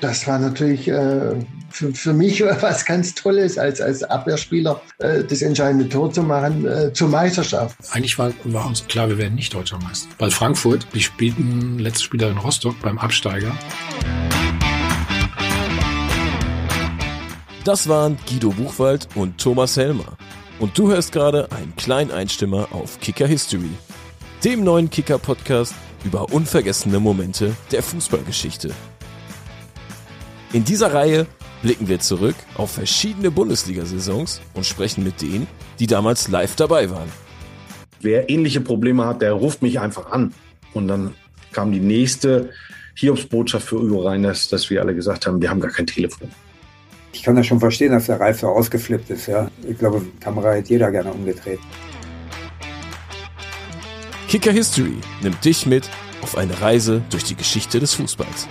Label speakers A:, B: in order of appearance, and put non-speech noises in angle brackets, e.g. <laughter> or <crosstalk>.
A: das war natürlich äh, für, für mich <laughs> was ganz Tolles, als, als Abwehrspieler äh, das entscheidende Tor zu machen äh, zur Meisterschaft.
B: Eigentlich war, war uns klar, wir werden nicht deutscher Meister. Weil Frankfurt, die spielten letztes Spieler in Rostock beim Absteiger.
C: Das waren Guido Buchwald und Thomas Helmer. Und du hörst gerade einen kleinen Einstimmer auf Kicker History, dem neuen Kicker-Podcast über unvergessene Momente der Fußballgeschichte. In dieser Reihe blicken wir zurück auf verschiedene Bundesliga-Saisons und sprechen mit denen, die damals live dabei waren.
D: Wer ähnliche Probleme hat, der ruft mich einfach an. Und dann kam die nächste Hiobsbotschaft für Ugo Reiners, dass wir alle gesagt haben, wir haben gar kein Telefon.
E: Ich kann das schon verstehen, dass der Ralf so ausgeflippt ist. Ja. Ich glaube, Kamera hätte jeder gerne umgedreht.
C: Kicker History nimmt dich mit auf eine Reise durch die Geschichte des Fußballs.